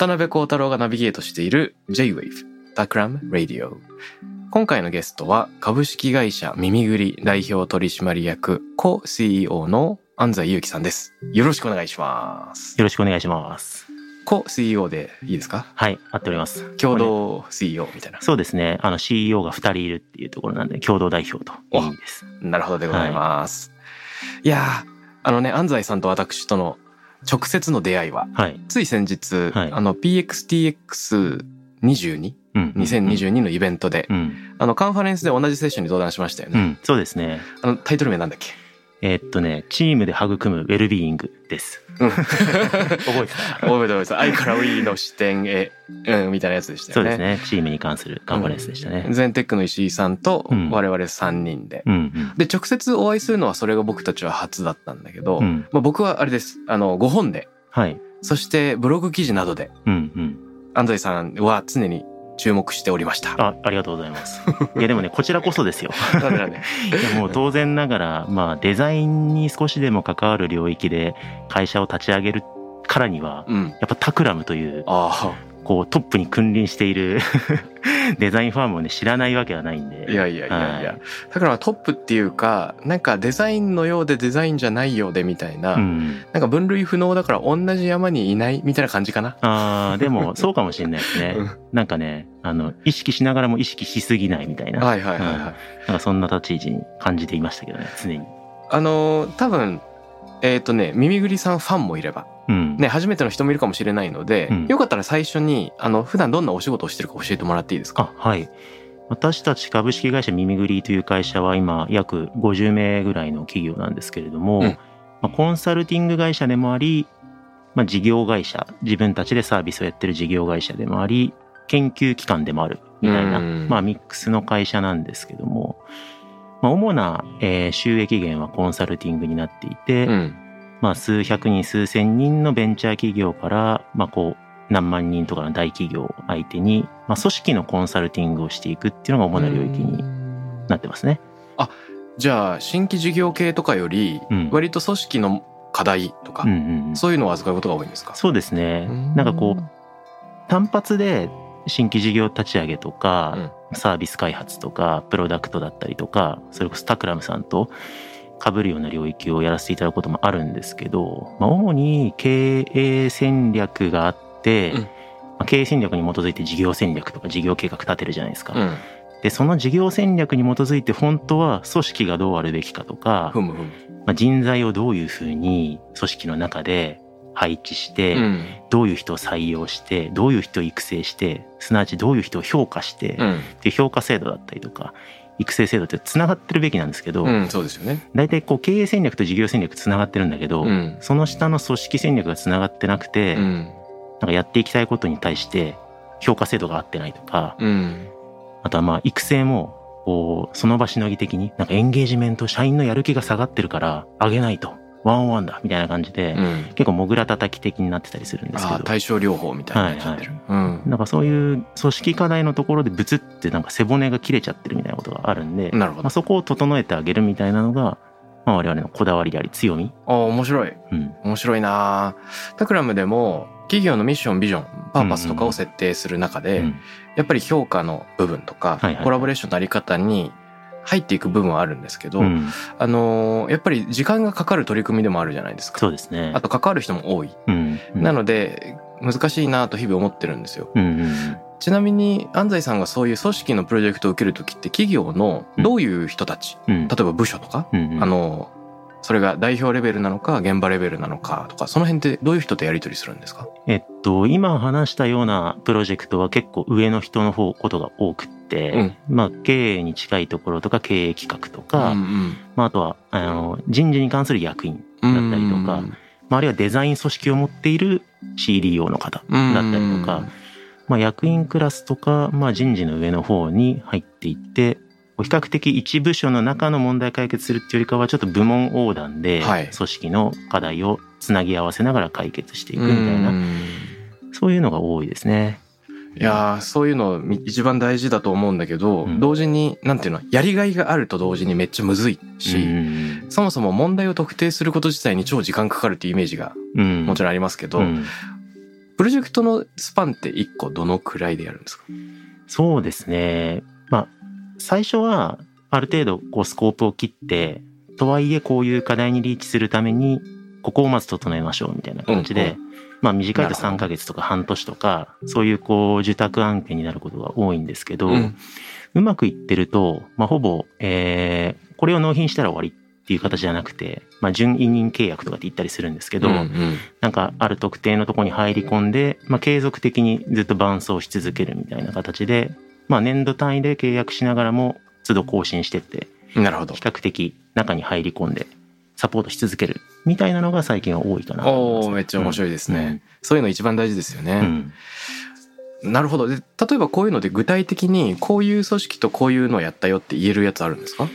渡辺幸太郎がナビゲートしている J-Wave Takram Radio 今回のゲストは株式会社耳ぐり代表取締役 Co-CEO の安西祐樹さんですよろしくお願いしますよろしくお願いします。Co-CEO でいいですか？はい、合っております。共同 CEO みたいなそうですね。あの CEO が2人いるっていうところなんで、共同代表という意味です。なるほどでございます、い、やーあのね安西さんと私との直接の出会いははい。つい先日、はいあの PXTX22 うん。2022のイベントで、うん。あのカンファレンスで同じセッションに登壇しましたよね、うん。そうですね。あのタイトル名なんだっけ？えーっとね、チームで育むウェルビーイングです。うん覚えてた？覚えてます。愛からウィーの視点へ、うん、みたいなやつでしたよね。そうですね。チームに関するカンファレンスでしたね。ゼンテックの石井さんとうん我々3人で。うん。うん。で、直接お会いするのはそれが僕たちは初だったんだけど、うんまあ、僕はあれです。あの、ご本で、はい。そしてブログ記事などで、うん。うん。安西さんは常に注目しておりました。あ、ありがとうございます。いや、でもね、こちらこそですよ。なんでなんでいやもう当然ながら、まあ、デザインに少しでも関わる領域で会社を立ち上げるからには、うん。やっぱタクラムというあこうトップに君臨している デザインファームをね知らないわけはないんであ、いやいやいやいや。はいだからトップっていうか、なんかデザインのようでデザインじゃないようでみたいな、うん、なんか分類不能だから同じ山にいないみたいな感じかな。あーでもそうかもしれないですね うんなんかねあの意識しながらも意識しすぎないみたいな,、はいはいはいはい。なんかそんな立ち位置に感じていましたけどね常に、あのー多分えっ、とね耳ぐりさんファンもいればうん。ね初めての人もいるかもしれないので、うん。よかったら最初にあの普段どんなお仕事をしてるか教えてもらっていいですか？あはい。私たち株式会社耳ぐりという会社は今約50名ぐらいの企業なんですけれども、うん。まあ、コンサルティング会社でもあり、まあ、事業会社自分たちでサービスをやってる事業会社でもあり研究機関でもあるみたいな、うん。まあ、ミックスの会社なんですけども、まあ、主な、えー収益源はコンサルティングになっていて、うん。まあ、数百人数千人のベンチャー企業から、まあ、こう何万人とかの大企業を相手に、まあ、組織のコンサルティングをしていくっていうのが主な領域になってますね。じゃあ新規事業系とかよりうん。割と組織の課題とか、うんそういうのを扱うことが多いんですか？そうですね。なんかこう単発で新規事業立ち上げとか、サービス開発とかプロダクトだったりとかそれこそタクラムさんと被るような領域をやらせていただくこともあるんですけど、まあ、主に経営戦略があって、うん。まあ経営戦略に基づいて事業戦略とか事業計画立てるじゃないですか。うん。でその事業戦略に基づいて本当は組織がどうあるべきかとか、ふむふむ。まあ、人材をどういうふうに組織の中で配置して、うん。どういう人を採用してどういう人を育成してすなわちどういう人を評価して、っうん。ていう評価制度だったりとか育成制度ってつながってるべきなんですけど、うんそうですよね。大体こう経営戦略と事業戦略つながってるんだけど、うん。その下の組織戦略がつながってなくて、うん。なんかやっていきたいことに対して評価制度が合ってないとか、うん。あとはまあ育成もこうその場しのぎ的になんかエンゲージメント社員のやる気が下がってるから上げないとワンオンワンだみたいな感じで、うん。結構モグラ叩き的になってたりするんですけど。対症療法みたいになっちゃってる、うんなんかそういう組織課題のところでブツってなんか背骨が切れちゃってるみたいなことがあるんで、なるほど。まあ、そこを整えてあげるみたいなのが、まあ、我々のこだわりであり強み。ああ面白い。うん。面白いなタクラムでも企業のミッションビジョンパーパスとかを設定する中で、うん。やっぱり評価の部分とか、はいはい。コラボレーションのあり方に入っていく部分はあるんですけど、うんあのーやっぱり時間がかかる取り組みでもあるじゃないですか。そうですね。あと関わる人も多い。うん。うんなので難しいなと日々思ってるんですよ。うんうんちなみに安西さんがそういう組織のプロジェクトを受ける時って企業のどういう人たち、うん例えば部署とか、うんうんあのそれが代表レベルなのか現場レベルなのかとかその辺ってどういう人とやり取りするんですか？えっと、今話したようなプロジェクトは結構上の人の方、ことが多くって、まあ、経営に近いところとか、経営企画とか、うんまあ、あとは、あの、人事に関する役員うんだったりとか、まあ、あるいはデザイン組織を持っている CDO の方うんだったりとか、まあ、役員クラスとか、まあ、人事の上の方に入っていって、比較的一部署の中の問題解決するっていうよりかは、ちょっと部門横断で、はい。組織の課題をつなぎ合わせながら解決していくみたいな、うん。そういうのが多いですね。いやーそういうの一番大事だと思うんだけど、うん。同時になんていうのやりがいがあると同時にめっちゃむずいし、うん。そもそも問題を特定すること自体に超時間かかるっていうイメージがうん。もちろんありますけど、うん。プロジェクトのスパンって1個どのくらいでやるんですか？そうですね。まあ、最初は、ある程度、こう、スコープを切って、とはいえ、こういう課題にリーチするために、ここをまず整えましょう、みたいな感じで、うんまあ、短いとなるほど。3ヶ月とか半年とか、そういう、こう、受託案件になることが多いんですけど、ううんまくいってると、まあ、ほぼ、えー、これを納品したら終わりっていう形じゃなくて、まあ、準委任契約とかって言ったりするんですけど、うんうん。なんかある特定のところに入り込んで、まあ、継続的にずっと伴走し続けるみたいな形で、まあ、年度単位で契約しながらも都度更新してって、なるほど。比較的中に入り込んでサポートし続けるみたいなのが最近は多いかなおーめっちゃ面白いですね、そういうの一番大事ですようん。ね、なるほど。で例えばこういうので具体的にこういう組織とこういうのをやったよって言えるやつあるんですか？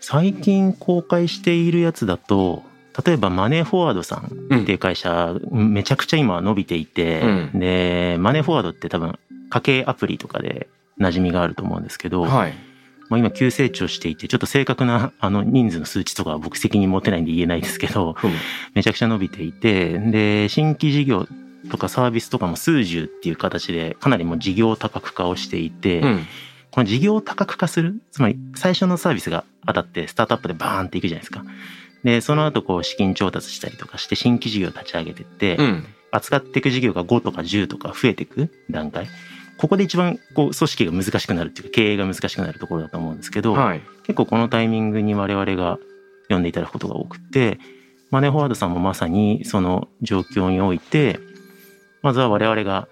最近公開しているやつだと、例えばマネーフォワードさんうんっていう会社、めちゃくちゃ今伸びていて、うん。で、マネーフォワードって多分家計アプリとかで馴染みがあると思うんですけど、はいまあ、今急成長していて、ちょっと正確なあの人数の数値とかは僕責任持てないんで言えないですけど、めちゃくちゃ伸びていて、で、新規事業とかサービスとかも数十っていう形でかなりもう事業多角化をしていて、うんこの事業多角化する、つまり最初のサービスが当たってスタートアップでバーンっていくじゃないですか。で、その後こう資金調達したりとかして新規事業を立ち上げてって、うん扱っていく事業が5とか10とか増えていく段階。ここで一番こう組織が難しくなるっていうか経営が難しくなるところだと思うんですけど、はい。結構このタイミングに我々が読んでいただくことが多くて、マネーフォワードさんもまさにその状況において、まずは我々が、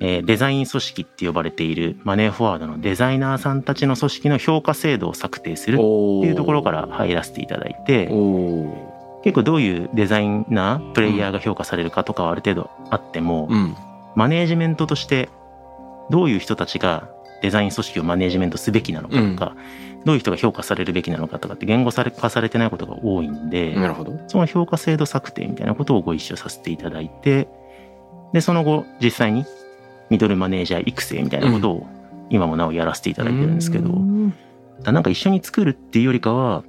えーデザイン組織って呼ばれているマネーフォワードのデザイナーさんたちの組織の評価制度を策定するっおていうところから入らせていただいて、お結構どういうデザイナー、プレイヤーが評価されるかとかはある程度あっても、うん。マネージメントとしてどういう人たちがデザイン組織をマネージメントすべきなのかとか、どういう人が評価されるべきなのかとかって言語化されてないことが多いんで、なるほど。その評価制度策定みたいなことをご一緒させていただいて、で、その後実際にミドルマネージャー育成みたいなことを今もなおやらせていただいてるんですけど、うん。なんか一緒に作るっていうよりかは、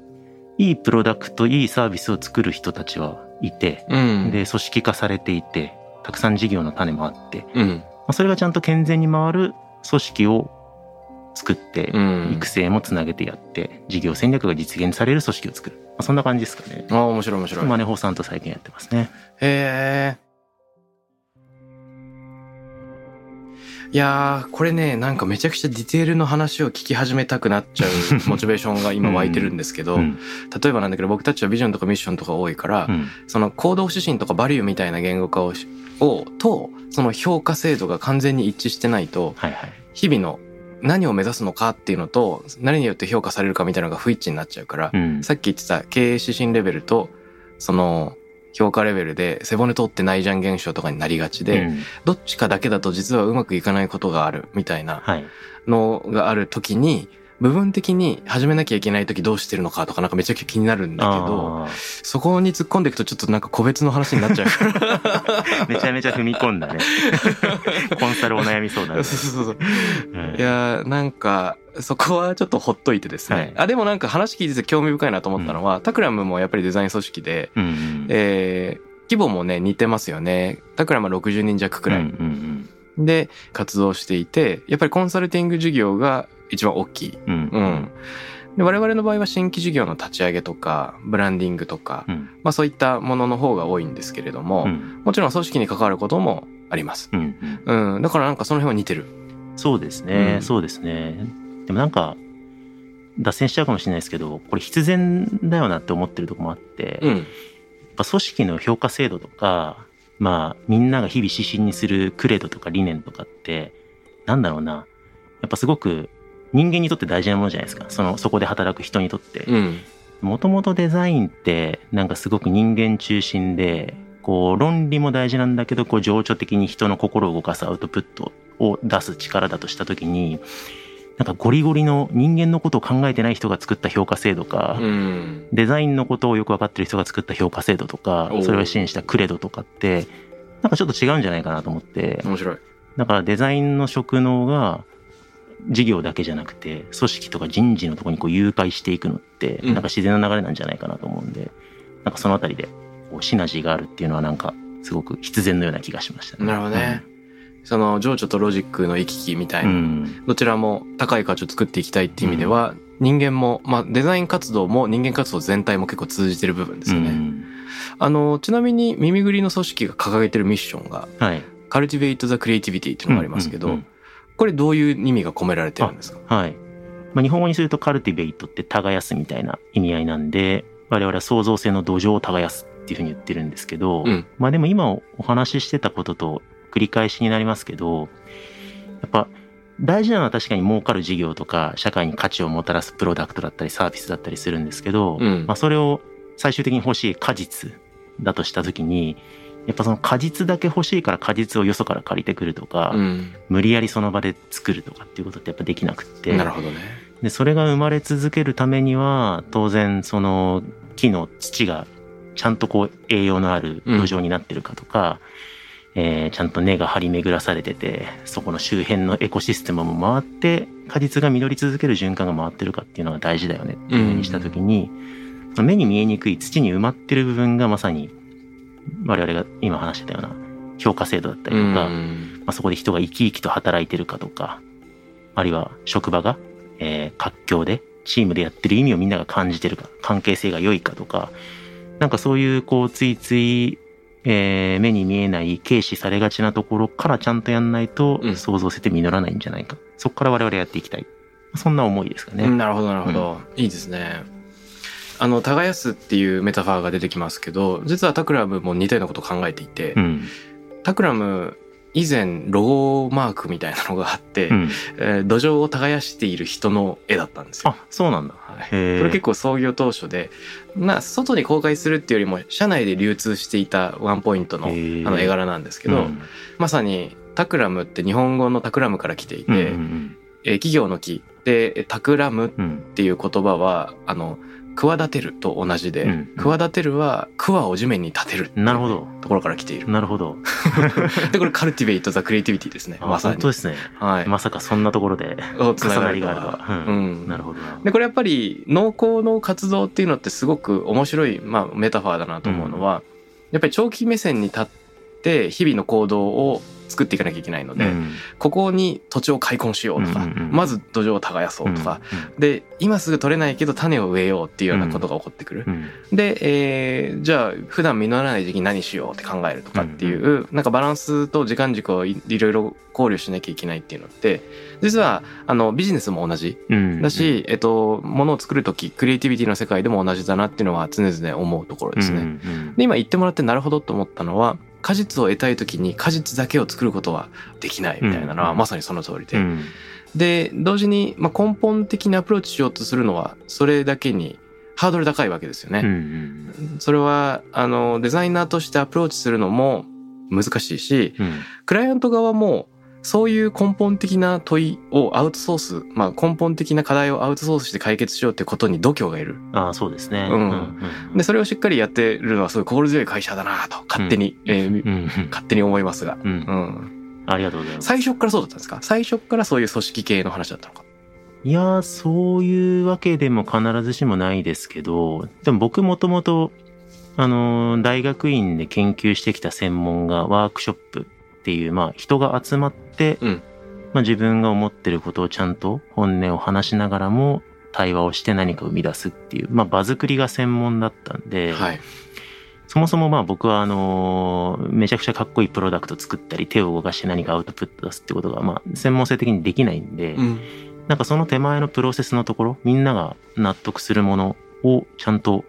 いいプロダクト、いいサービスを作る人たちはいて、うん。で、組織化されていて、たくさん事業の種もあって、うん。まあそれがちゃんと健全に回る組織を作ってう、ん育成もつなげてやって、事業戦略が実現される組織を作る。まあ、そんな感じですかね。ああ面白い面白いマネホーさんと最近やってますね。へえ。いやー、これね、なんかめちゃくちゃディテールの話を聞き始めたくなっちゃう モチベーションが今湧いてるんですけど、うん。例えばなんだけど僕たちはビジョンとかミッションとか多いから、うん。その行動指針とかバリューみたいな言語化をしをと、その評価制度が完全に一致してないと、はいはい。日々の何を目指すのかっていうのと、何によって評価されるかみたいなのが不一致になっちゃうから、うん。さっき言ってた経営指針レベルと、その評価レベルで背骨通ってないじゃん現象とかになりがちで、うんどっちかだけだと実はうまくいかないことがあるみたいなはい。のがある時に、部分的に始めなきゃいけない時どうしてるのかとかなんかめちゃくちゃ気になるんだけど、あそこに突っ込んでいくとちょっとなんか個別の話になっちゃうから。ー めちゃめちゃ踏み込んだね。コンサルお悩み相談そうそうそう。う。んい。やーなんかそこはちょっとほっといてですね、はい。あでもなんか話聞いてて興味深いなと思ったのは、タクラムもやっぱりデザイン組織で、うんうん。えー規模もね似てますよね。タクラムは60人弱くらい、うんうんで活動していてやっぱりコンサルティング事業が一番大きい、うん。うん。うんで我々の場合は新規事業の立ち上げとかブランディングとか、うん。まあ、そういったものの方が多いんですけれども、うん。もちろん組織に関わることもあります、うん。うんうん、だからなんかその辺は似てるそうですね、うんそうですね。でもなんか、脱線しちゃうかもしれないですけど、これ必然だよなって思ってるとこもあって、やっうん。ぱ組織の評価制度とか、まあ、みんなが日々指針にするクレドとか理念とかって、なんだろうな、やっぱすごく人間にとって大事なものじゃないですか。その、そこで働く人にとって。うん。もともとデザインってなんかすごく人間中心で、こう論理も大事なんだけど、こう情緒的に人の心を動かすアウトプットを出す力だとしたときに、なんかゴリゴリの人間のことを考えてない人が作った評価制度か、うん。デザインのことをよくわかってる人が作った評価制度とかそれを支援したクレドとかって、なんかちょっと違うんじゃないかなと思って、面白い。だからデザインの職能が事業だけじゃなくて組織とか人事のところにこう誘拐していくのってうんなんか自然な流れなんじゃないかなと思うんで、なんかそのあたりでこうシナジーがあるっていうのはなんかすごく必然のような気がしましたね。なるほどね。その情緒とロジックの行き来みたいな、うん。どちらも高い価値を作っていきたいっていう意味では、人間も、まあデザイン活動も人間活動全体も結構通じてる部分ですよね。うんあの、ちなみに耳ぐりの組織が掲げてるミッションが、はい。Cultivate the Creativity っていうのがありますけど、うんうんこれどういう意味が込められてるんですか？うんはい。まあ、日本語にするとカルティベイトって耕すみたいな意味合いなんで、我々は創造性の土壌を耕すっていうふうに言ってるんですけど、うんまあでも今お話ししてたことと繰り返しになりますけど、やっぱ大事なのは確かに儲かる事業とか社会に価値をもたらすプロダクトだったりサービスだったりするんですけど、うんまあそれを最終的に欲しい果実だとした時に、やっぱその果実だけ欲しいから果実をよそから借りてくるとか、うん。無理やりその場で作るとかっていうことってやっぱできなくって。なるほどね。で、それが生まれ続けるためには、当然、その木の土がちゃんとこう栄養のある土壌になってるかとか、えーちゃんと根が張り巡らされてて、そこの周辺のエコシステムも回って、果実が実り続ける循環が回ってるかっていうのが大事だよねっていうふうにしたときに、その目に見えにくい土に埋まってる部分がまさに、我々が今話してたような評価制度だったりとか、うん。まあ、そこで人が生き生きと働いてるかとか、あるいは職場が、えー活況で、チームでやってる意味をみんなが感じてるか、関係性が良いかとか、なんかそういう、こう、ついつい、えー目に見えない、軽視されがちなところからちゃんとやんないとうん、想像性って実らないんじゃないか。そこから我々やっていきたい。そんな思いですかね。なるほど、なるほど。いいですね。あの、耕すっていうメタファーが出てきますけど、実はタクラムも似たようなことを考えていて、うん。タクラム、以前、ロゴマークみたいなのがあって、うん。えー土壌を耕している人の絵だったんですよ。あ、そうなんだ。はいこれ結構創業当初で、な、外に公開するっていうよりも、社内で流通していたワンポイントのあの絵柄なんですけど、うんまさにタクラムって日本語のタクラムから来ていて、うんうんえー企業の木で、タクラムっていう言葉は、あの、企てると同じで、うん企てるは、桑を地面に立てるなるほど。ところから来ている。なるほど。で、これ、カルティベイト・ザ・クリエイティビティですね。あまさに。本当ですね。はい。まさかそんなところでをつなが重なりがあるとは。ううんん。なるほどな。で、これやっぱり農耕の活動っていうのってすごく面白い、まあ、メタファーだなと思うのは、やっぱり長期目線に立って日々の行動を作っていかなきゃいけないので、うん。ここに土地を開墾しようとか、うんうんうん。まず土壌を耕そうとか、で、今すぐ取れないけど種を植えようっていうようなことが起こってくる。うんうん。で、えーじゃあ普段実らない時期に何しようって考えるとかっていう、なんかバランスと時間軸をいいろいろ考慮しなきゃいけないっていうのって、実はあのビジネスも同じうん。だし、えっと、ものを作るとき、クリエイティビティの世界でも同じだなっていうのは常々思うところですね。うんうん。で、今言ってもらってなるほどと思ったのは、果実を得たいときに果実だけを作ることはできないみたいなのはうんまさにその通りで。うんで、同時に、まあ、根本的にアプローチしようとするのは、それだけにハードル高いわけですようんうね。んそれは、あの、デザイナーとしてアプローチするのも難しいし、うんクライアント側も、そういう根本的な問いをアウトソース、まあ根本的な課題をアウトソースして解決しようってことに度胸がいる。ああ、そうですね。うんで、それをしっかりやってるのはすごい心強い会社だなと、勝手に、えーうんうん勝手に思いますが。うんうん。ありがとうございます。最初からそうだったんですか？最初からそういう組織系の話だったのか。いやー、そういうわけでも必ずしもないですけど、でも僕もともと、あのー、大学院で研究してきた専門がワークショップっていう、まあ人が集まって、うん。まあ自分が思ってることをちゃんと本音を話しながらも対話をして何か生み出すっていう、まあ場作りが専門だったんで、はい。そもそもまあ僕はあのめちゃくちゃかっこいいプロダクト作ったり手を動かして何かアウトプット出すってことがまあ専門性的にできないんで、うん。なんかその手前のプロセスのところみんなが納得するものをちゃんと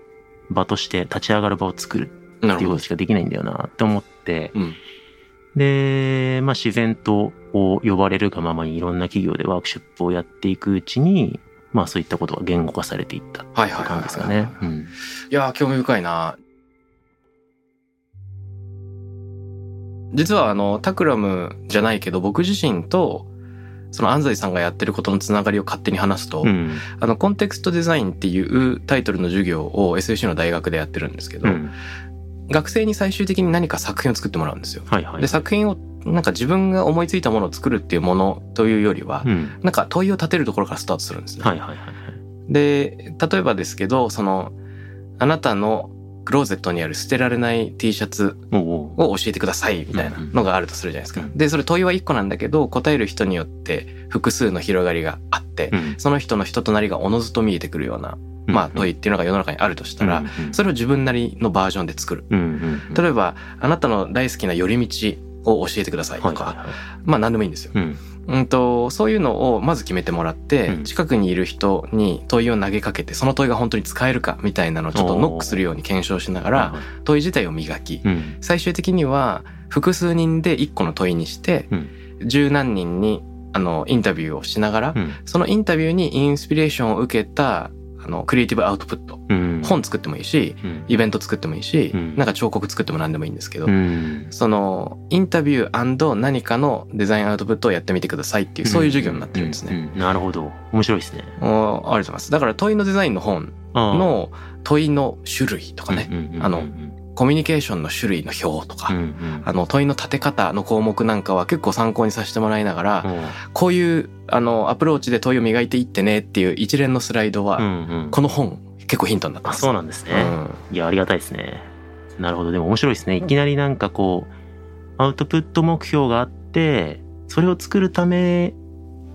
場として立ち上がる場を作るっていうことしかできないんだよなって思って、うんで、まあ自然と呼ばれるがままにいろんな企業でワークショップをやっていくうちに、まあそういったことが言語化されていったってはいはいはい感じですかね。うんいやー興味深いな実はあのタクラムじゃないけど僕自身とその安西さんがやってることのつながりを勝手に話すと、うん。あのコンテクストデザインっていうタイトルの授業を SFC の大学でやってるんですけど、うん。学生に最終的に何か作品を作ってもらうんですよ。はいはい。で作品をなんか自分が思いついたものを作るっていうものというよりは、うん。なんか問いを立てるところからスタートするんですね。はいはいはいはい。で例えばですけどそのあなたのクローゼットにある捨てられない T シャツを教えてくださいみたいなのがあるとするじゃないですか。うんでそれ問いは1個なんだけど答える人によって複数の広がりがあって、うんその人の人となりがおのずと見えてくるような、まあ、問いっていうのが世の中にあるとしたら、それを自分なりのバージョンで作る。例えばあなたの大好きな寄り道を教えてくださいとか。まあ何でもいいんですよ。うん。うんとそういうのをまず決めてもらって、うん近くにいる人に問いを投げかけてその問いが本当に使えるかみたいなのをちょっとノックするように検証しながら問い自体を磨き、うん。最終的には複数人で1個の問いにしてうん十何人にあのインタビューをしながら、うんそのインタビューにインスピレーションを受けたあのクリエイティブアウトプットうん。本作ってもいいしうん。イベント作ってもいいし、うんなんか彫刻作っても何でもいいんですけど、うん。そのインタビュー何かのデザインアウトプットをやってみてくださいっていうそういう授業になってるんですね。なるほど。面白いですね。おありがとうございます。だから問いのデザインの本の問いの種類とかね、あのコミュニケーションの種類の表とか、うんうんあの問いの立て方の項目なんかは結構参考にさせてもらいながら、うんこういうあのアプローチで問いを磨いていってねっていう一連のスライドは、うんうんこの本結構ヒントになってあます。そうなんですね。うんいや、ありがたいですね。なるほど。でも面白いですね。いきなりなんかこう、アウトプット目標があって、それを作るため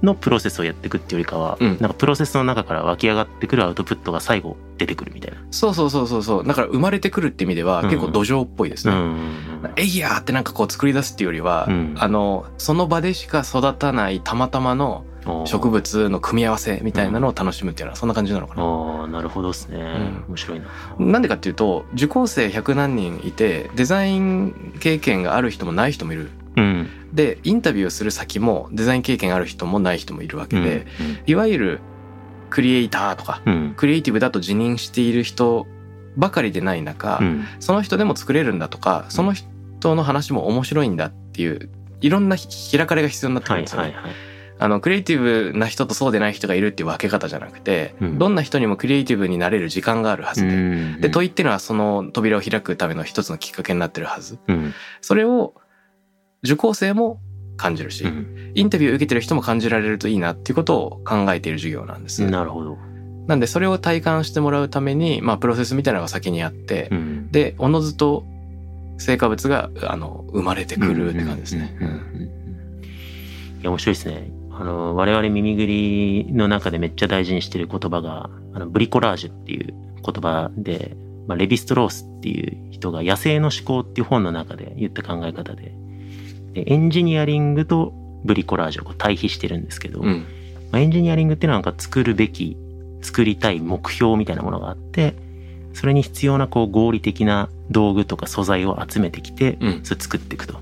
のプロセスをやっていくっていうよりかは、うんなんかプロセスの中から湧き上がってくるアウトプットが最後出てくるみたいな。そうそうそうそうそうだから生まれてくるって意味ではうん結構土壌っぽいですね。うんうんえいやーってなんかこう作り出すっていうよりは、うんあのその場でしか育たないたまたまのうん。植物の組み合わせみたいなのを楽しむっていうのはそんな感じなのかな。ああ、なるほどですね。ん面白いな。なんでかっていうと受講生100何人いてデザイン経験がある人もない人もいる。うん。でインタビューをする先もデザイン経験ある人もない人もいるわけで、うんいわゆるクリエイターとかうん。クリエイティブだと自認している人ばかりでない中、うん。その人でも作れるんだとかその人の話も面白いんだっていういろんな開かれが必要になってくはいるんですよね。はいはい。あのクリエイティブな人とそうでない人がいるっていう分け方じゃなくて、うんどんな人にもクリエイティブになれる時間があるはずで、うんで問いっていうのはその扉を開くための一つのきっかけになってるはずうん。それを受講生も感じるし、うんインタビューを受けてる人も感じられるといいなっていうことを考えている授業なんです、なるほど。なんでそれを体感してもらうために、まあ、プロセスみたいなのが先にあって、うん。でおのずと成果物があの生まれてくるって感じですね。いや、面白いですね。あの、我々耳ぐりの中でめっちゃ大事にしてる言葉が、あの、ブリコラージュっていう言葉で、まあ、レヴィストロースっていう人が野生の思考っていう本の中で言った考え方で、でエンジニアリングとブリコラージュを対比してるんですけど、うん。まあ、エンジニアリングっていうのはなんか作るべき、作りたい目標みたいなものがあって、それに必要なこう合理的な道具とか素材を集めてきて、うん。それ作っていくと。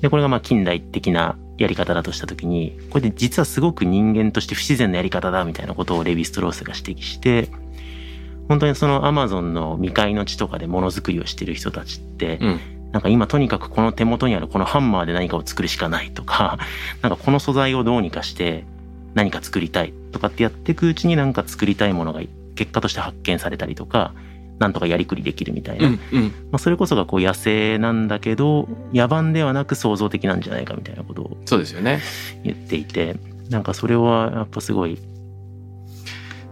で、これがまあ近代的なやり方だとしたときに、これで実はすごく人間として不自然なやり方だみたいなことをレヴィ・ストロースが指摘して、本当にそのアマゾンの未開の地とかでものづくりをしてる人たちって、うんなんか今とにかくこの手元にあるこのハンマーで何かを作るしかないとか、なんかこの素材をどうにかして何か作りたいとかってやっていくうちになんか作りたいものが結果として発見されたりとか、なんとかやりくりできるみたいな。うんうんまあ、それこそがこう野生なんだけど、野蛮ではなく創造的なんじゃないかみたいなことをそうですよね。言っていて、なんかそれはやっぱすごい、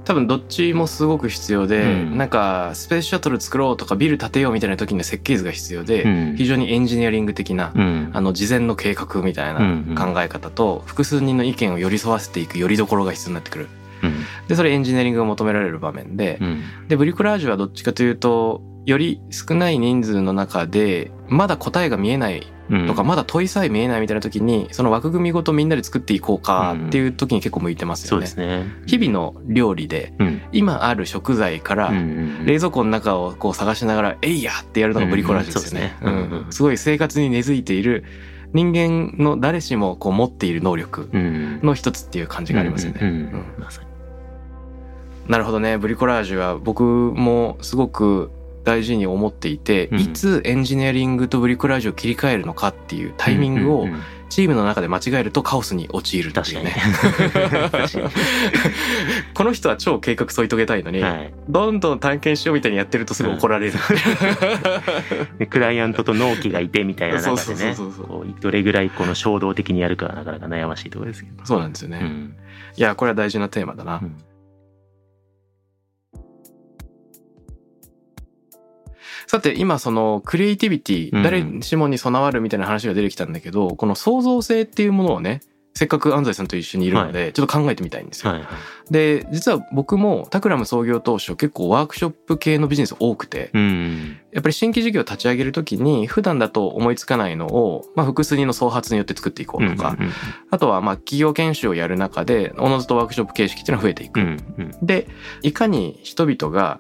多分どっちもすごく必要で、うん。なんかスペースシャトル作ろうとかビル建てようみたいな時には設計図が必要で、うん。非常にエンジニアリング的な、うん。あの事前の計画みたいな考え方と、複数人の意見を寄り添わせていく寄り所が必要になってくる。うん。でそれエンジニアリングが求められる場面で、うん。でブリコラージュはどっちかというとより少ない人数の中でまだ答えが見えないうんとか、まだ問いさえ見えないみたいな時にその枠組みごとみんなで作っていこうかっていう時に結構向いてますそうよね。ですね。日々の料理でうん。今ある食材からうんうん冷蔵庫の中をこう探しながら「えいや!」ってやるのがブリコラージュですよね。すごい生活に根付いている人間の誰しもこう持っている能力うん。の一つっていう感じがありますよね。なるほどね。ブリコラージュは僕もすごく大事に思っていて、うんいつエンジニアリングとブリコラージュを切り替えるのかっていうタイミングをチームの中で間違えるとカオスに陥るっていうね。確かに この人は超計画添い遂げたいのに、はいどんどん探検しようみたいにやってるとすぐ怒られる。でクライアントと納期がいてみたいな中でねどれぐらいこの衝動的にやるかはなかなか悩ましいところですけど。そうなんですよね。うんいやこれは大事なテーマだな。うんさて今そのクリエイティビティ、うん。誰しもに備わるみたいな話が出てきたんだけどこの創造性っていうものをねせっかく安西さんと一緒にいるので、ちょっと考えてみたいんですよ。はいはい。で実は僕もタクラム創業当初結構ワークショップ系のビジネス多くてうん。やっぱり新規事業を立ち上げる時に普段だと思いつかないのを、まあ、複数人の創発によって作っていこうとか、うんあとはまあ企業研修をやる中でおのずとワークショップ形式っていうのが増えていく。うんうん。でいかに人々が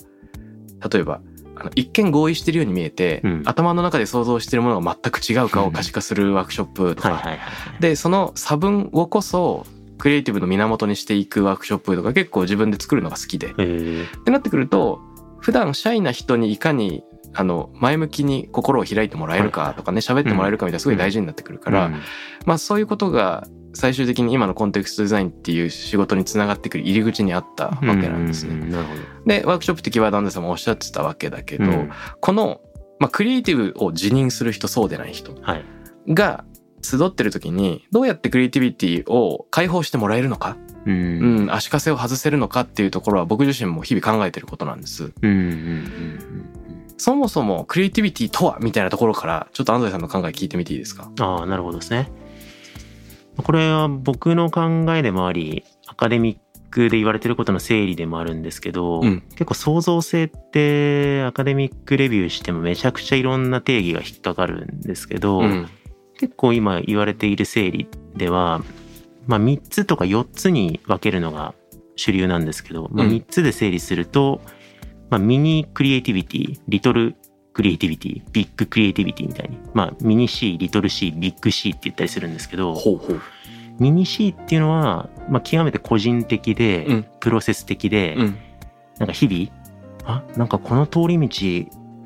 例えばあの一見合意してるように見えて、うん。頭の中で想像してるものが全く違うかを可視化するワークショップとか、はいはいはいでその差分をこそクリエイティブの源にしていくワークショップとか結構自分で作るのが好きで。ってなってくると普段シャイな人にいかにあの前向きに心を開いてもらえるかとかね喋ってもらえるかみたいなすごい大事になってくるから、うん。まあそういうことが最終的に今のコンテクストデザインっていう仕事につながってくる入り口にあったわけなんですね。ううなるほど。でワークショップってキーワードアンダーさんもおっしゃってたわけだけど、うんこの、まあ、クリエイティブを辞任する人そうでない人はい。が集ってる時にどうやってクリエイティビティを解放してもらえるのか、ううんん、足かせを外せるのかっていうところは僕自身も日々考えてることなんです。うんうんうんそもそもクリエイティビティとはみたいなところからちょっと安西さんの考え聞いてみていいですか？うんああなるほどですねこれは僕の考えでもありアカデミックで言われてることの整理でもあるんですけど、うん。結構創造性ってアカデミックレビューしてもめちゃくちゃいろんな定義が引っかかるんですけど、うん。結構今言われている整理では、まあ、3つとか4つに分けるのが主流なんですけど、まあ、うん。3つで整理すると、まあ、ミニクリエイティビティリトルクリエイティビティビッグクリエイティビティみたいに、まあ、ミニ C リトル C ビッグ C って言ったりするんですけどほうほう。mini C っていうのは、まあ、極めて個人的で、うん。プロセス的で、うん。なんか日々あなんかこの通り道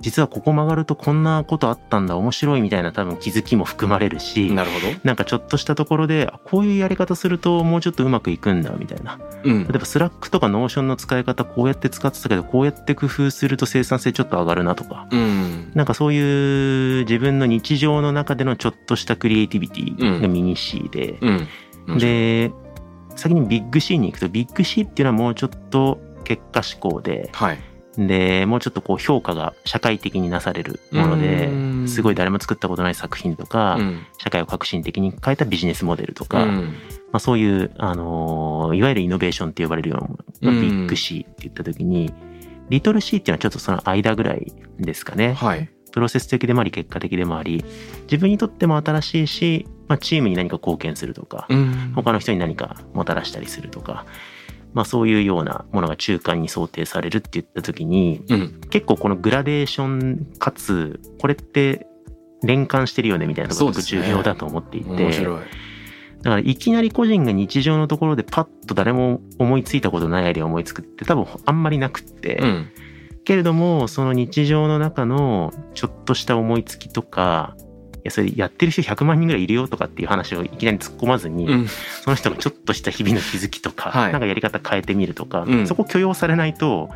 実はここ曲がるとこんなことあったんだ面白いみたいな多分気づきも含まれるしなるほど。なんかちょっとしたところであこういうやり方するともうちょっとうまくいくんだみたいな。うん。例えば Slack とか Notion の使い方こうやって使ってたけどこうやって工夫すると生産性ちょっと上がるなとか。うん。なんかそういう自分の日常の中でのちょっとしたクリエイティビティがミニ C で、うん。で先にビッグ C に行くとビッグ C っていうのはもうちょっと結果志向ではいでもうちょっとこう評価が社会的になされるものでうん。すごい誰も作ったことない作品とか、うん。社会を革新的に変えたビジネスモデルとか、うん。まあ、そういう、あのーいわゆるイノベーションって呼ばれるようなものがうん。ビッグ C って言った時に、リトル C っていうのはちょっとその間ぐらいですかね。はい。プロセス的でもあり結果的でもあり自分にとっても新しいし、まあ、チームに何か貢献するとか、うん。他の人に何かもたらしたりするとか、まあ、そういうようなものが中間に想定されるって言った時にうん。結構このグラデーションかつこれって連関してるよねみたいなところが重要だと思っていて、面白い。だからいきなり個人が日常のところでパッと誰も思いついたことないアイデアを思いつくって多分あんまりなくって、うん。けれどもその日常の中のちょっとした思いつきとかいやそれやってる人100万人ぐらいいるよとかっていう話をいきなり突っ込まずに、うん。その人がちょっとした日々の気づきとか、はい。なんかやり方変えてみるとか、うん。そこ許容されないと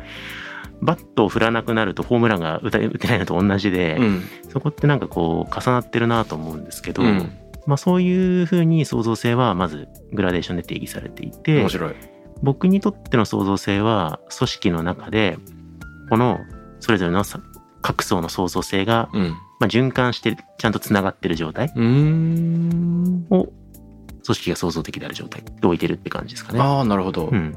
バットを振らなくなるとホームランが打てないのと同じで、うん。そこってなんかこう重なってるなと思うんですけど、うん。まあ、そういうふうに創造性はまずグラデーションで定義されていて面白い。僕にとっての創造性は組織の中でこのそれぞれのさ各層の創造性が、うんまあ、循環してちゃんとつながってる状態を組織が創造的である状態で置いてるって感じですかね。ああなるほど、うん。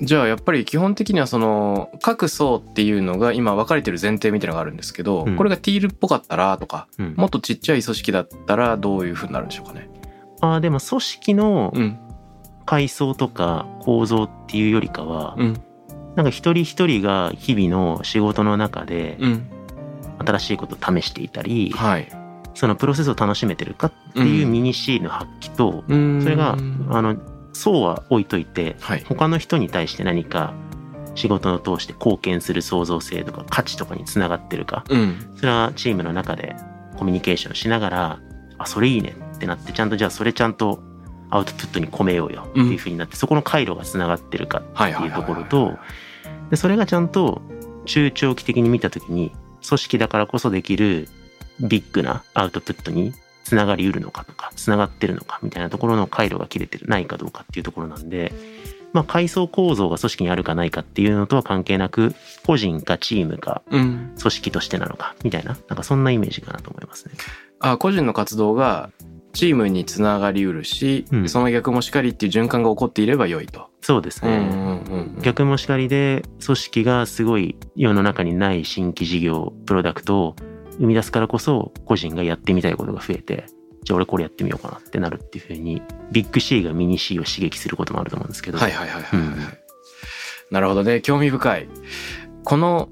じゃあやっぱり基本的にはその各層っていうのが今分かれてる前提みたいなのがあるんですけど、うん。これがティールっぽかったらとかうん。もっとちっちゃい組織だったらどういうふうになるんでしょうかね。あーでも組織のうん。階層とか構造っていうよりかは、うん。なんか一人一人が日々の仕事の中でうん新しいことを試していたり、はい。そのプロセスを楽しめてるかっていうミニ C の発揮と、そそれがあのそうは置いといてはい。他の人に対して何か仕事を通して貢献する創造性とか価値とかにつながってるかうん。それはチームの中でコミュニケーションしながらあそれいいねってなってちゃんとじゃあそれちゃんとアウトプットに込めようよっていうふうになって、そこの回路がつながってるかはいっていうところとでそれがちゃんと中長期的に見た時に組織だからこそできるビッグなアウトプットにつながりうるのかとかつながってるのかみたいなところの回路が切れてるないかどうかっていうところなんでまあ階層構造が組織にあるかないかっていうのとは関係なく個人かチームかうん。組織としてなのかみたいななんかそんなイメージかなと思いますね。あ個人の活動がチームにつながりうるし、うん。その逆もしかりっていう循環が起こっていれば良いと。そうですね。逆もしかりで組織がすごい世の中にない新規事業プロダクトを生み出すからこそ個人がやってみたいことが増えてじゃあ俺これやってみようかなってなるっていうふうにビッグ C がミニ C を刺激することもあると思うんですけど、はいはいはいはいはい、うん。なるほどね。興味深い。この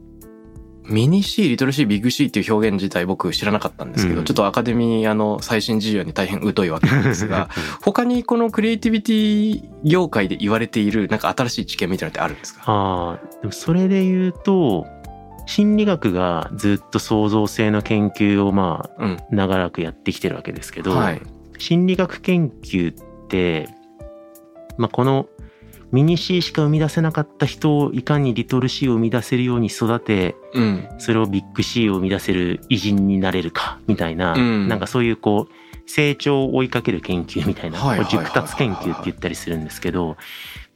ミニ C リトル C ビッグ C っていう表現自体僕知らなかったんですけど、うん。ちょっとアカデミーあの最新事情に大変疎いわけなんですが 他にこのクリエイティビティ業界で言われているなんか新しい知見みたいなのってあるんですか？ああでもそれで言うと心理学がずっと創造性の研究をまうん。あ長らくやってきてるわけですけど、はい。心理学研究って、まあ、このミニ C しか生み出せなかった人をいかにリトル C を生み出せるように育てうん。それをビッグ C を生み出せる偉人になれるかみたいな、うん。なんかそういうこう成長を追いかける研究みたいな、熟達研究って言ったりするんですけど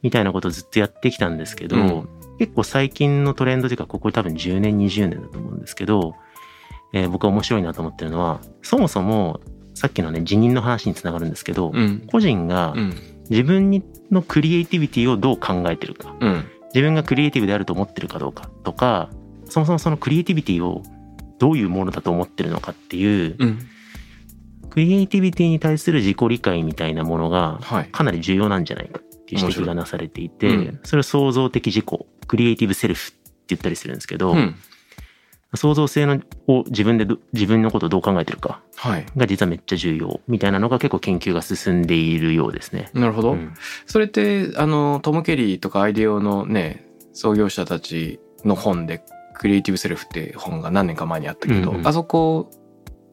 みたいなことをずっとやってきたんですけど、うん。結構最近のトレンドというかここ多分10年20年だと思うんですけど、えー僕は面白いなと思ってるのはそもそもさっきのね辞任の話につながるんですけど、うん。個人がうん。自分にのクリエイティビティをどう考えてるか。うん。自分がクリエイティブであると思ってるかどうかとかそもそもそのクリエイティビティをどういうものだと思ってるのかっていううん。クリエイティビティに対する自己理解みたいなものがはい。かなり重要なんじゃないかっていう指摘がなされていて、面白い。うん。それを創造的自己クリエイティブセルフって言ったりするんですけど、うん創造性のを自分でど自分のことをどう考えてるかはい。が実はめっちゃ重要みたいなのが結構研究が進んでいるようですね。なるほど、うん。それってあのトム・ケリーとかアイデオのね創業者たちの本で「クリエイティブ・セルフ」って本が何年か前にあったけど、うんうん。あそこ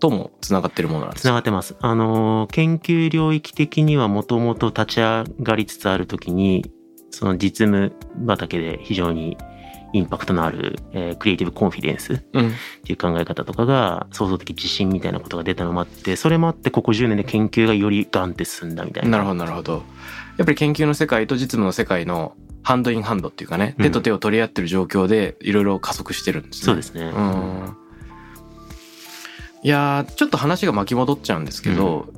ともつながってるものなんですか？つながってます。あのー研究領域的にはもともと立ち上がりつつある時にその実務畑で非常にインパクトのある、えークリエイティブコンフィデンスっうん。ていう考え方とかが創造的自信みたいなことが出たのもあってそれもあってここ10年で研究がよりガンって進んだみたいな。なるほどなるほど。やっぱり研究の世界と実務の世界のハンドインハンドっていうかね、うん。手と手を取り合ってる状況でいろいろ加速してるんですね。そうですね。うん。いやーちょっと話が巻き戻っちゃうんですけど、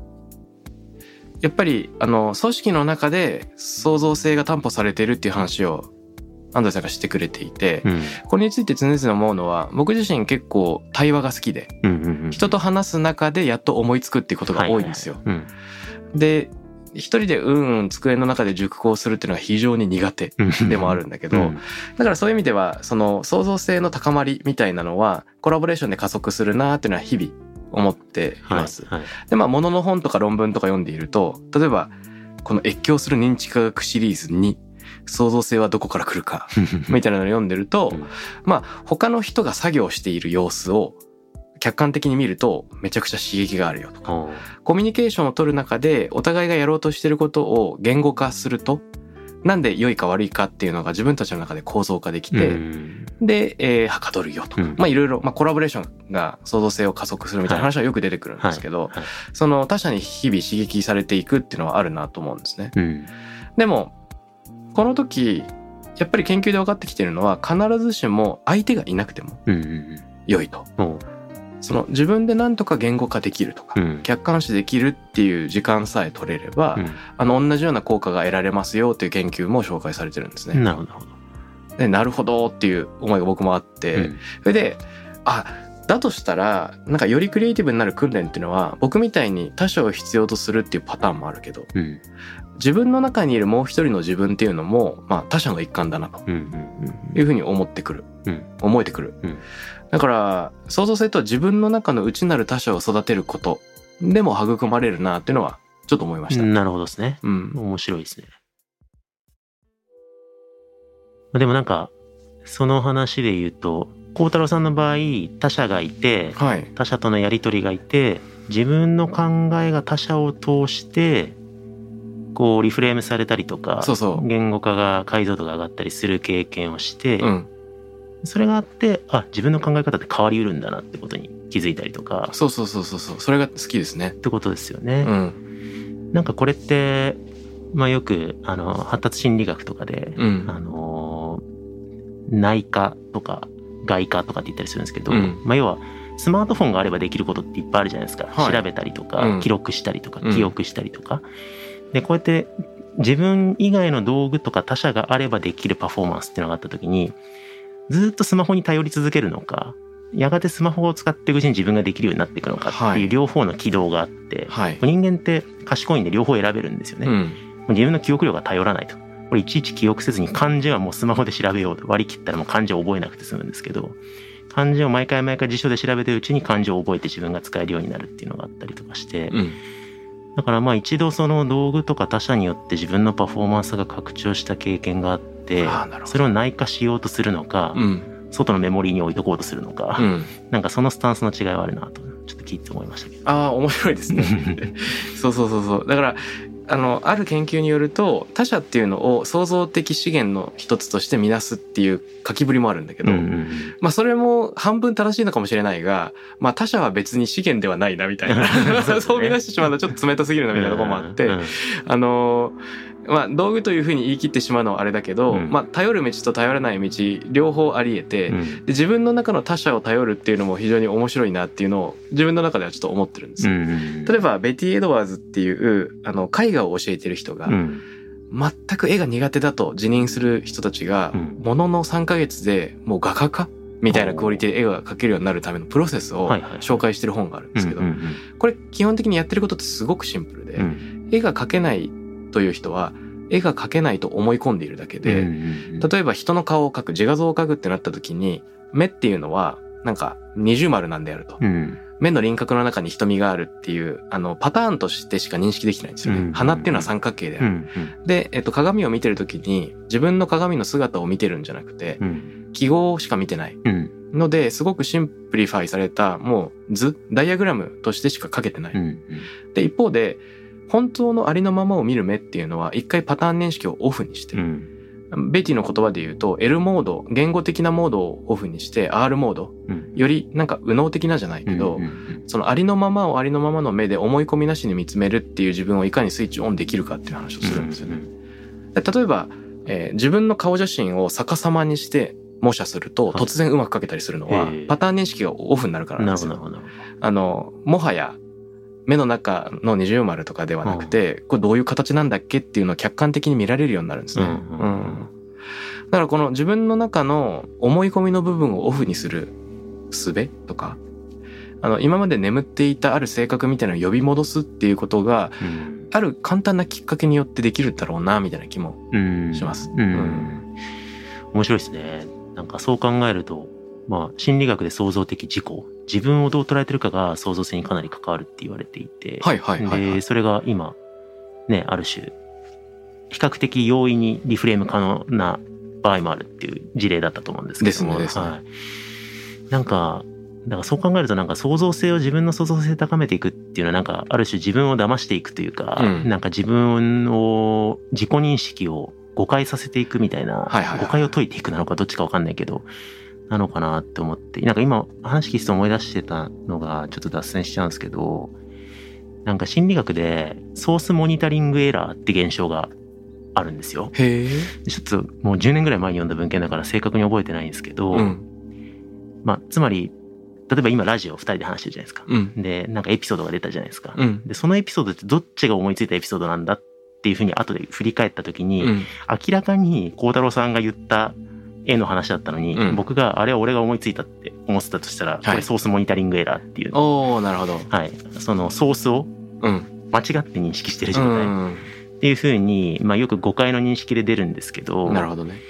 やっぱりあの組織の中で創造性が担保されているっていう話を安藤さんがしてくれていて、うん。これについて常々思うのは僕自身結構対話が好きでうんうんうん人と話す中でやっと思いつくっていうことが多いんですよ。うん。で一人でうんうん机の中で熟考するっていうのが非常に苦手うんでもあるんだけど、うん。だからそういう意味ではその創造性の高まりみたいなのはコラボレーションで加速するなっていうのは日々思っています。はいはい。でまあ物の本とか論文とか読んでいると例えばこの越境する認知科学シリーズに創造性はどこから来るかみたいなのを読んでると、うん。まあ他の人が作業している様子を客観的に見るとめちゃくちゃ刺激があるよとか。コミュニケーションを取る中でお互いがやろうとしていることを言語化するとなんで良いか悪いかっていうのが自分たちの中で構造化できて、うん。で、えー、はかどるよとか、うん。まあいろいろ、まあコラボレーションが創造性を加速するみたいな話はよく出てくるんですけど、はい。はい。その他者に日々刺激されていくっていうのはあるなと思うんですね。うん。でも、この時、やっぱり研究で分かってきてるのは必ずしも相手がいなくてもうんうん良いと。うんおうその自分で何とか言語化できるとか、うん客観視できるっていう時間さえ取れれば、うんあの同じような効果が得られますよっていう研究も紹介されてるんですね。なるほどなるほど。でなるほどっていう思いが僕もあって、うんそれであだとしたらなんかよりクリエイティブになる訓練っていうのは僕みたいに他者を必要とするっていうパターンもあるけどうん自分の中にいるもう一人の自分っていうのも、まあ、他者の一環だなというふうに思ってくる、うん。思えてくる、うん。だから創造性とは自分の中の内なる他者を育てることでも育まれるなっていうのはちょっと思いました。うんなるほどですね。うん。面白いですね。でもなんか、その話で言うと、孝太郎さんの場合、他者がいて、はい。他者とのやり取りがいて、自分の考えが他者を通して、こうリフレームされたりとか、そうそう。言語化が解像度が上がったりする経験をして、うん、それがあって、あ、自分の考え方って変わりうるんだなってことに気づいたりとか、そうそうそうそうそう。それが好きですね。ってことですよね。うん。なんかこれって、まあよく、あの、発達心理学とかで、うん。あのー内科とか外科とかって言ったりするんですけど、うん。まあ要は、スマートフォンがあればできることっていっぱいあるじゃないですか。はい。調べたりとか、うん。記録したりとか、うん記憶したりとか。で、こうやって自分以外の道具とか他者があればできるパフォーマンスっていうのがあった時に、ずっとスマホに頼り続けるのか、やがてスマホを使っていくうちに自分ができるようになっていくのかってはいいう両方の軌道があって、はい。人間って賢いんで両方選べるんですよね。うん自分の記憶力が頼らないと。これいちいち記憶せずに漢字はもうスマホで調べようと割り切ったらもう漢字を覚えなくて済むんですけど、漢字を毎回毎回辞書で調べてるうちに漢字を覚えて自分が使えるようになるっていうのがあったりとかして、うんだからまあ一度その道具とか他者によって自分のパフォーマンスが拡張した経験があってそれを内化しようとするのか、うん外のメモリーに置いとこうとするのか、うんなんかそのスタンスの違いはあるなと、ちょっと聞いて思いましたけど。ああ面白いですね。そうそうそうそうだからあのある研究によると他者っていうのを創造的資源の一つとして見なすっていう書きぶりもあるんだけど、うんうんまあそれも半分正しいのかもしれないが、まあ他者は別に資源ではないなみたいな。そう見出してしまうとちょっと冷たすぎるなみたいなところもあって、あのまあ道具というふうに言い切ってしまうのはあれだけど、うん。まあ頼る道と頼らない道両方あり得て、うん。で自分の中の他者を頼るっていうのも非常に面白いなっていうのを自分の中ではちょっと思ってるんです。よ。うんうん。例えばベティ・エドワーズっていうあの絵画を教えてる人が、うん。全く絵が苦手だと自認する人たちが、うん。ものの3ヶ月でもう画家かみたいなクオリティで絵が描けるようになるためのプロセスを紹介してる本があるんですけど、これ基本的にやってることってすごくシンプルで、絵が描けないという人は絵が描けないと思い込んでいるだけで、うんうん例えば人の顔を描く自画像を描くってなった時に目っていうのはなんか二重丸なんであると。うん目の輪郭の中に瞳があるっていう、あの、パターンとしてしか認識できてないんですよね。うん鼻っていうのは三角形である。うんで、えっと、鏡を見てる時に、自分の鏡の姿を見てるんじゃなくて、うん記号しか見てない。うんので、すごく simplify された、もう図、ダイアグラムとしてしか描けてない。うんで、一方で、本当のありのままを見る目っていうのは、一回パターン認識をオフにしてる。うん。ベティの言葉で言うと、L モード、言語的なモードをオフにして、R モード、うん。よりなんか右脳的なじゃないけど、うんうんそのありのままをありのままの目で思い込みなしに見つめるっていう自分をいかにスイッチオンできるかっていう話をするんですよね。で例えば、えー自分の顔写真を逆さまにして模写するとはい突然うまく描けたりするのはパターン認識がオフになるからなんなですよ。るほどなるほど。あの、もはや目の中の二重丸とかではなくて、これどういう形なんだっけっていうのを客観的に見られるようになるんですね。うんうんうん。だからこの自分の中の思い込みの部分をオフにする術とか、あの、今まで眠っていたある性格みたいなのを呼び戻すっていうことが、うん。ある簡単なきっかけによってできるだろうな、みたいな気も。うん。します。うん。うん。面白いですね。なんかそう考えるとまあ心理学で創造的自己自分をどう捉えてるかが創造性にかなり関わるって言われていて。はいはいはい、はい。で。それが今ねある種比較的容易にリフレーム可能な場合もあるっていう事例だったと思うんですけども。ですねですね。はい、なんかだからそう考えるとなんか創造性を自分の創造性を高めていくっていうのはなんかある種自分を騙していくというか、うん。なんか自分を自己認識を誤解させていくみたいな、はいはいはい。誤解を解いていくなのかどっちかわかんないけどなのかなって思ってなんか今話聞いてて思い出してたのがちょっと脱線しちゃうんですけどなんか心理学でソースモニタリングエラーって現象があるんですよ。へえ。ちょっともう10年ぐらい前に読んだ文献だから正確に覚えてないんですけど、うん。まあ、つまり例えば今ラジオ2人で話してるじゃないですか。うんで、なんかエピソードが出たじゃないですか。うんで、そのエピソードってどっちが思いついたエピソードなんだっていうふうに後で振り返った時に、うん明らかに孝太郎さんが言った絵の話だったのに、うん。僕があれは俺が思いついたって思ってたとしたら、これソースモニタリングエラーっていう、おおなるほど。はい、そのソースをうん。間違って認識してるう状態。んっていうふうに、まあ、よく誤解の認識で出るんですけどなるほどね。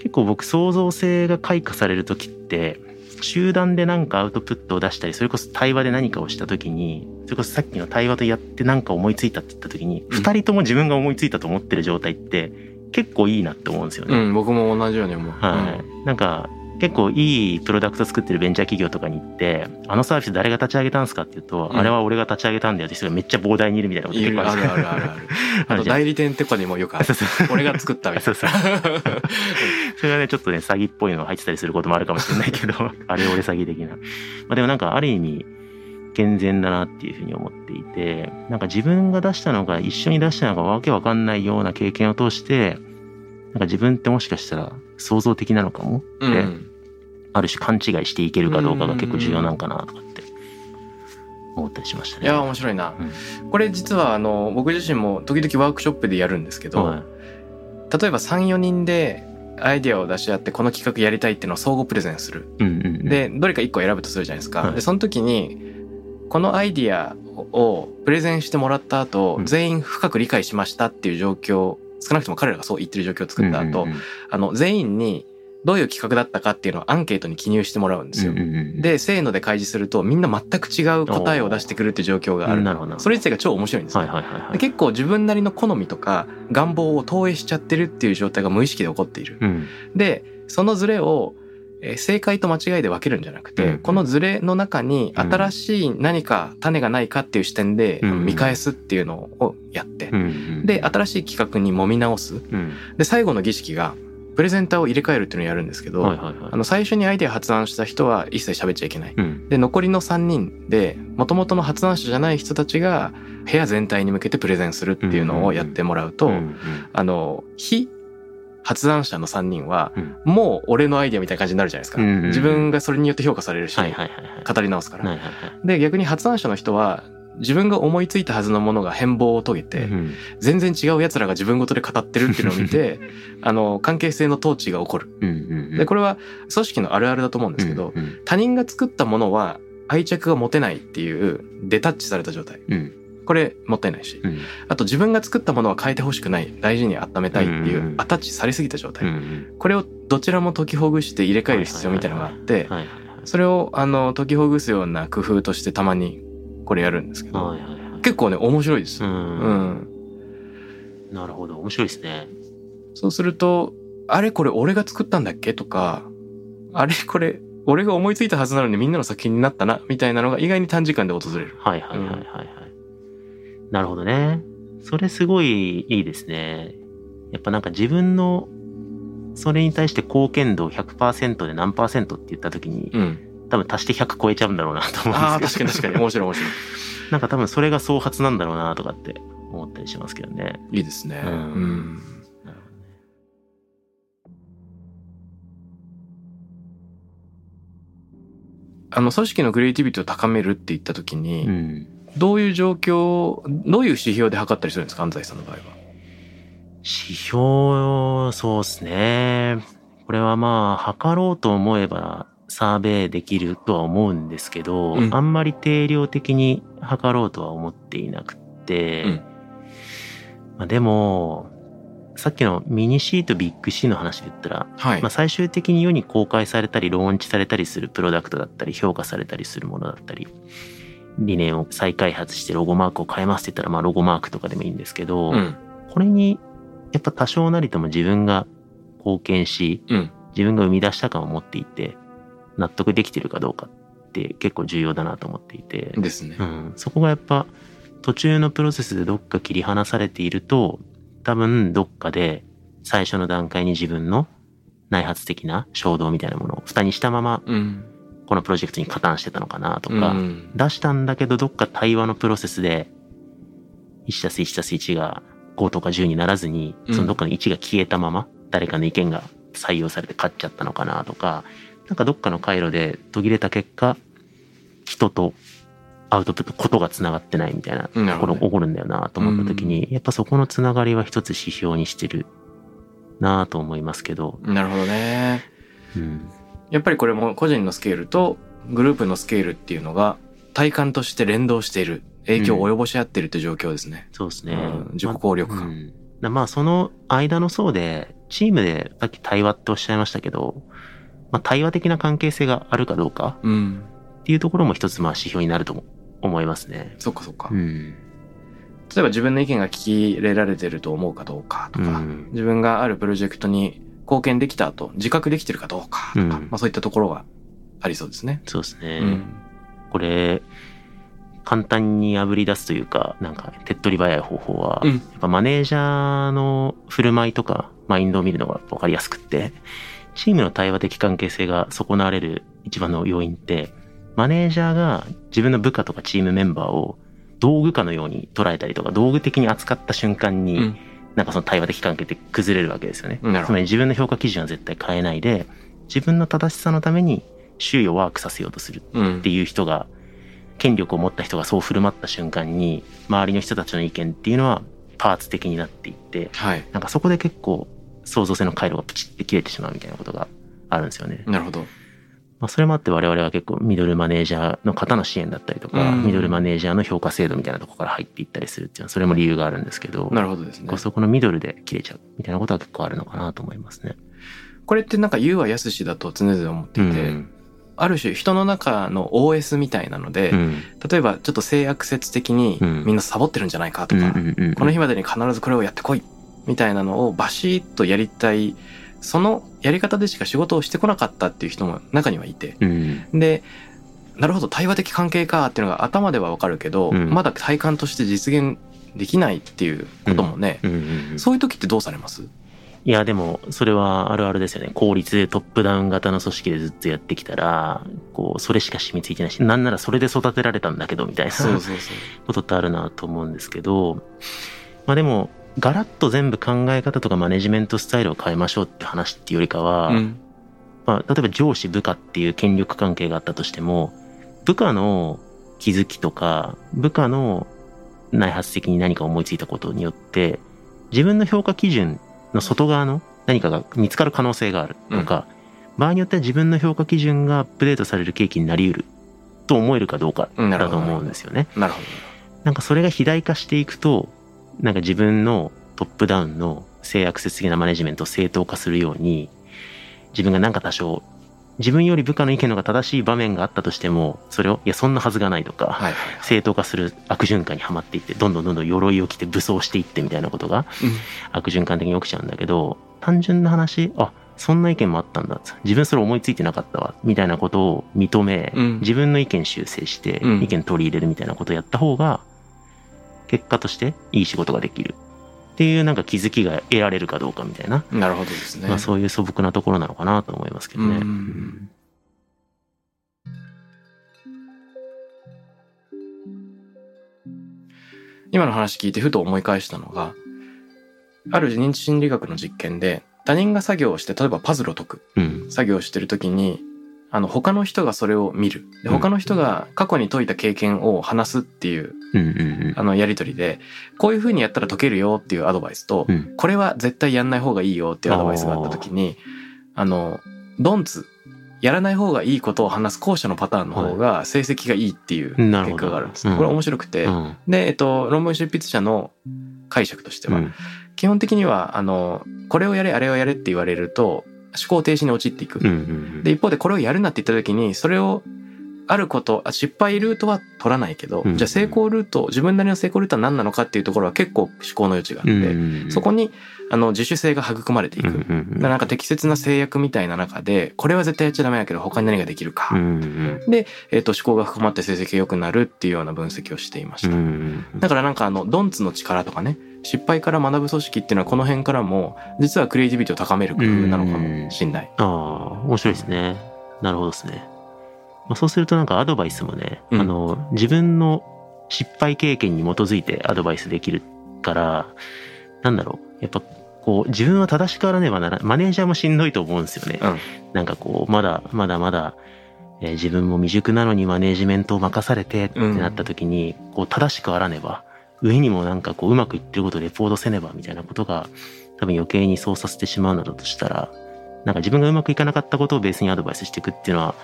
結構僕創造性が開花される時って集団で何かアウトプットを出したりそれこそ対話で何かをした時にそれこそさっきの対話とやって何か思いついたって言った時に、うん。2人とも自分が思いついたと思ってる状態って結構いいなって思うんですよね。うん僕も同じように思う。はい、なんか結構いいプロダクト作ってるベンチャー企業とかに行って「あのサービス誰が立ち上げたんですか?」って言うと、うん。あれは俺が立ち上げたんだよって人がめっちゃ膨大にいるみたいなこと結構あるあるあるある じゃん。代理店とかにもよくある。そうそう俺が作ったみたいそうなそう。それがねちょっとね詐欺っぽいのが入ってたりすることもあるかもしれないけど あれ俺詐欺的な、まあ、でもなんかある意味健全だなっていうふうに思っていてなんか自分が出したのが一緒に出したのがわけわかんないような経験を通してなんか自分ってもしかしたら創造的なのかもって、うん。ある種勘違いしていけるかどうかが結構重要なんかなとかって思ったりしましたね。いや面白いな、これ実はあの僕自身も時々ワークショップでやるんですけど、はい。例えば34人でアイディアを出し合ってこの企画やりたいっていうのを相互プレゼンする。うんうんうん、でどれか1個選ぶとするじゃないですか、はい。でその時にこのアイディアをプレゼンしてもらった後、うん。全員深く理解しましたっていう状況少なくとも彼らがそう言ってる状況を作った後、あの全員にどういう企画だったかっていうのをアンケートに記入してもらうんですよ。でせーので開示するとみんな全く違う答えを出してくるっていう状況がある。なるほどそれ自体が超面白いんですよ、はいはいはいはい。で結構自分なりの好みとか願望を投影しちゃってるっていう状態が無意識で起こっている。うんでそのズレをえー正解と間違いで分けるんじゃなくて、うん。このズレの中にうん。新しい何か種がないかっていう視点でうん。見返すっていうのをやって、うん。うんで新しい企画に揉み直す。うん。で最後の儀式がプレゼンターを入れ替えるっていうのをやるんですけど、はいはいはい。あの最初にアイデア発案した人は一切喋っちゃいけない。うん。で残りの3人で元々の発案者じゃない人たちが部屋全体に向けてプレゼンするっていうのをやってもらうと、うんうんあの非発案者の3人はうん。もう俺のアイデアみたいな感じになるじゃないですか、うんうんうん。自分がそれによって評価されるし、はいはいはいはい。語り直すから、はいはいはい。で逆に発案者の人は自分が思いついたはずのものが変貌を遂げて、うん全然違う奴らが自分ごとで語ってるっていうのを見て あの関係性の統治が起こる。うんうんうん。でこれは組織のあるあるだと思うんですけど、うんうん。他人が作ったものは愛着が持てないっていうデタッチされた状態。うんこれもったいないし。うん。あと自分が作ったものは変えてほしくない。大事に温めたいっていうんうアタッチされすぎた状態、うんこれをどちらも解きほぐして入れ替える必要みたいなのがあってそれをあの解きほぐすような工夫としてたまにこれやるんですけど、はいはいはい。はい結構ね面白いです、ううん。んなるほど。面白いですね。そうするとあれこれ俺が作ったんだっけとかあれこれ俺が思いついたはずなのにみんなの作品になったなみたいなのが意外に短時間で訪れる。はいはいはいはいはいなるほどね。それすごいいいですね。やっぱなんか自分のそれに対して貢献度100%で何パーセントって言った時にうん。多分足して100超えちゃうんだろうなと思うんですけど。確かに確かに。面白い面白い。なんか多分それが創発なんだろうなとかって思ったりしますけどね。いいですね。うん。うん。あの組織のクリエイティビティを高めるって言った時に、うん。どういう状況どういう指標で測ったりするんですか安西さんの場合は？指標、そうですね。これはまあ、測ろうと思えばサーベイできるとは思うんですけど、うん。あんまり定量的に測ろうとは思っていなくって、うん。まあ、でも、さっきのミニ C とビッグ C の話で言ったら、はい、まあ、最終的に世に公開されたり、ローンチされたりするプロダクトだったり、評価されたりするものだったり、理念を再開発してロゴマークを変えますって言ったら、まあ、ロゴマークとかでもいいんですけど、うん。これに、やっぱ多少なりとも自分が貢献し、うん。自分が生み出した感を持っていて、納得できてるかどうかって結構重要だなと思っていて、ですね。うん、そこがやっぱ途中のプロセスでどっか切り離されていると、多分どっかで最初の段階に自分の内発的な衝動みたいなものを蓋にしたままうんこのプロジェクトに加担してたのかなとうか、ん。出したんだけどどっか対話のプロセスで 1+1+1 が5とか10にならずにうん。そのどっかの1が消えたまま誰かの意見が採用されて勝っちゃったのかなとかなんかどっかの回路で途切れた結果人とアウトプットことがつながってないみたいなところ起こるんだよなと思った時に、やっぱそこのつながりは一つ指標にしてるなと思いますけど、なるほどね。うん、やっぱりこれも個人のスケールとグループのスケールっていうのが体感として連動している。影響を及ぼし合ってるって状況ですね。そうですね。うん自己効力感まあうんだまあその間の層で、チームでさっき対話っておっしゃいましたけど、まあ対話的な関係性があるかどうかうん。っていうところも一つまあ指標になると思いますね。そっかそっか。うん。例えば自分の意見が聞き入れられてると思うかどうかとか、うん自分があるプロジェクトに貢献できたと自覚できてるかどうかとか、うんまあそういったところがありそうですね。そうですね。うん。これ、簡単に炙り出すというか、なんか手っ取り早い方法は、うんやっぱマネージャーの振る舞いとか、マインドを見るのが分かりやすくって、チームの対話的関係性が損なわれる一番の要因って、マネージャーが自分の部下とかチームメンバーを道具かのように捉えたりとか、道具的に扱った瞬間に、うんなんかその対話的関係って崩れるわけですよね。つまり自分の評価基準は絶対変えないで、自分の正しさのために周囲をワークさせようとするうんっていう人が、権力を持った人がそう振る舞った瞬間に、周りの人たちの意見っていうのはパーツ的になっていって、はい。なんかそこで結構創造性の回路がプチって切れてしまうみたいなことがあるんですよね。なるほど。まあ、それもあって我々は結構ミドルマネージャーの方の支援だったりとか、うん。ミドルマネージャーの評価制度みたいなところから入っていったりするっていうのは、それも理由があるんですけど、なるほどですね。そこのミドルで切れちゃうみたいなことは結構あるのかなと思いますね。これってなんか言うはやすしだと常々思っていて、うん。ある種人の中の OS みたいなので、うん。例えばちょっと性悪説的にうん。みんなサボってるんじゃないかとか、この日までに必ずこれをやってこいみたいなのをバシッとやりたいそのやり方でしか仕事をしてこなかったっていう人も中にはいて。うん。でなるほど対話的関係かっていうのが頭ではわかるけど、うん。まだ体感として実現できないっていうこともね、そういう時ってどうされます？いや、でも、それはあるあるですよね。効率でトップダウン型の組織でずっとやってきたら、こう、それしか染みついてないし、なんならそれで育てられたんだけど、みたいなことってあるなと思うんですけど、まあでも、ガラッと全部考え方とかマネジメントスタイルを変えましょうって話っていうよりかは、うん。まあ、例えば上司部下っていう権力関係があったとしても、部下の気づきとか、部下の内発的に何か思いついたことによって、自分の評価基準の外側の何かが見つかる可能性があるとか、場合によっては自分の評価基準がアップデートされる契機になり得ると思えるかどうかだと思うんですよね。なるほなんかそれが肥大化していくと、なんか自分のトップダウンの性悪説的なマネジメントを正当化するように、自分がなんか多少、自分より部下の意見の方が正しい場面があったとしても、それを、いや、そんなはずがないとか、どはいはい正当化する悪循環にはまっていって、どんどんどんどん鎧を着て武装していってみたいなことが悪循環的に起きちゃうんだけど、単純な話、あ、そんな意見もあったんだ。自分それ思いついてなかったわ。みたいなことを認め、うん自分の意見修正して、うん意見取り入れるみたいなことをやった方が、結果としていい仕事ができる。っていうなんか気づきが得られるかどうかみたいな、なるほどですね、まあそういう素朴なところなのかなと思いますけどね。今の話聞いてふと思い返したのがある認知心理学の実験で他人が作業をして例えばパズルを解くうん。作業をしてる時にあの他の人がそれを見る。でうん。他の人が過去に解いた経験を話すっていうあのやり取りでこういう風にやったら解けるよっていうアドバイスと。これは絶対やんない方がいいよっていうアドバイスがあった時にあのドンツやらない方がいいことを話す後者のパターンの方が成績がいいっていう結果があるんです。うん。これ面白くて、うん。で、えっと、論文執筆者の解釈としては、うん。基本的にはあのこれをやれあれをやれって言われると思考停止に陥っていく。で一方でこれをやるなって言った時にそれをあることあ失敗ルートは取らないけど、うん。じゃあ成功ルート自分なりの成功ルートは何なのかっていうところは結構思考の余地があって、うんそこにあの自主性が育まれていく。なんか適切な制約みたいな中でこれは絶対やっちゃダメだけど他に何ができるか、で、えっと思考が深まって成績が良くなるっていうような分析をしていましうた。ん。だからなんかあのドンツの力とかね失敗から学ぶ組織っていうのはこの辺からも実はクリエイティビティを高める工夫なのかもしんない。ああ、面白いですね。なるほどですね。まあ、そうするとなんかアドバイスもね、うんあの、自分の失敗経験に基づいてアドバイスできるから、なんだろう、やっぱこう、自分は正しくあらねばならマネージャーもしんどいと思うんですよね。うんなんかこう、まだまだまだえー自分も未熟なのにマネージメントを任されてってなった時に、こう正しくあらねば上にもなんかこううまくいってることをレポートせねばみたいなことが多分余計にそうさせてしまうなどとしたらなんか自分がうまくいかなかったことをベースにアドバイスしていくっていうのは、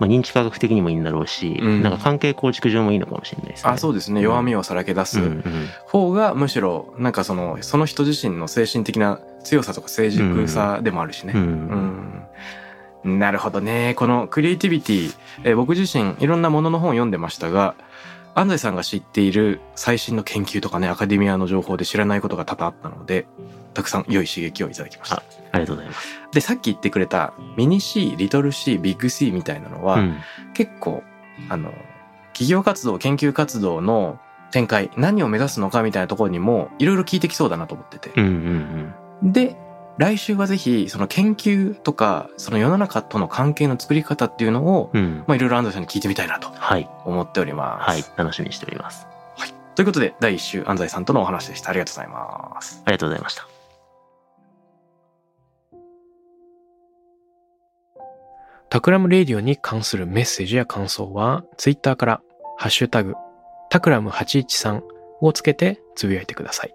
まあ、認知科学的にもいいんだろうし、うん。なんか関係構築上もいいのかもしれないですね。あそうですね。弱みをさらけ出す方がむしろなんかそのその人自身の精神的な強さとか成熟さでもあるしね。うん。うん。なるほどね。このクリエイティビティ、えー僕自身いろんなものの本を読んでましたが、安西さんが知っている最新の研究とかね、アカデミアの情報で知らないことが多々あったので、たくさん良い刺激をいただきました。あありがとうございます。で、さっき言ってくれたミニ C、リトル C、ビッグ C みたいなのは、うん結構、あの、企業活動、研究活動の展開、何を目指すのかみたいなところにも、いろいろ聞いてきそうだなと思ってて。うんうんで、来週はぜひ、その研究とか、その世の中との関係の作り方っていうのを、うんうんまあいろいろ安藤さんに聞いてみたいなとはい思っております。はい楽しみにしております。ということで、第1週安西さんとのお話でした。ありがとうございます。ありがとうございました。 Takram Radio に関するメッセージや感想は、ツイッターから、ハッシュタグ、 Takram813をつけてつぶやいてください。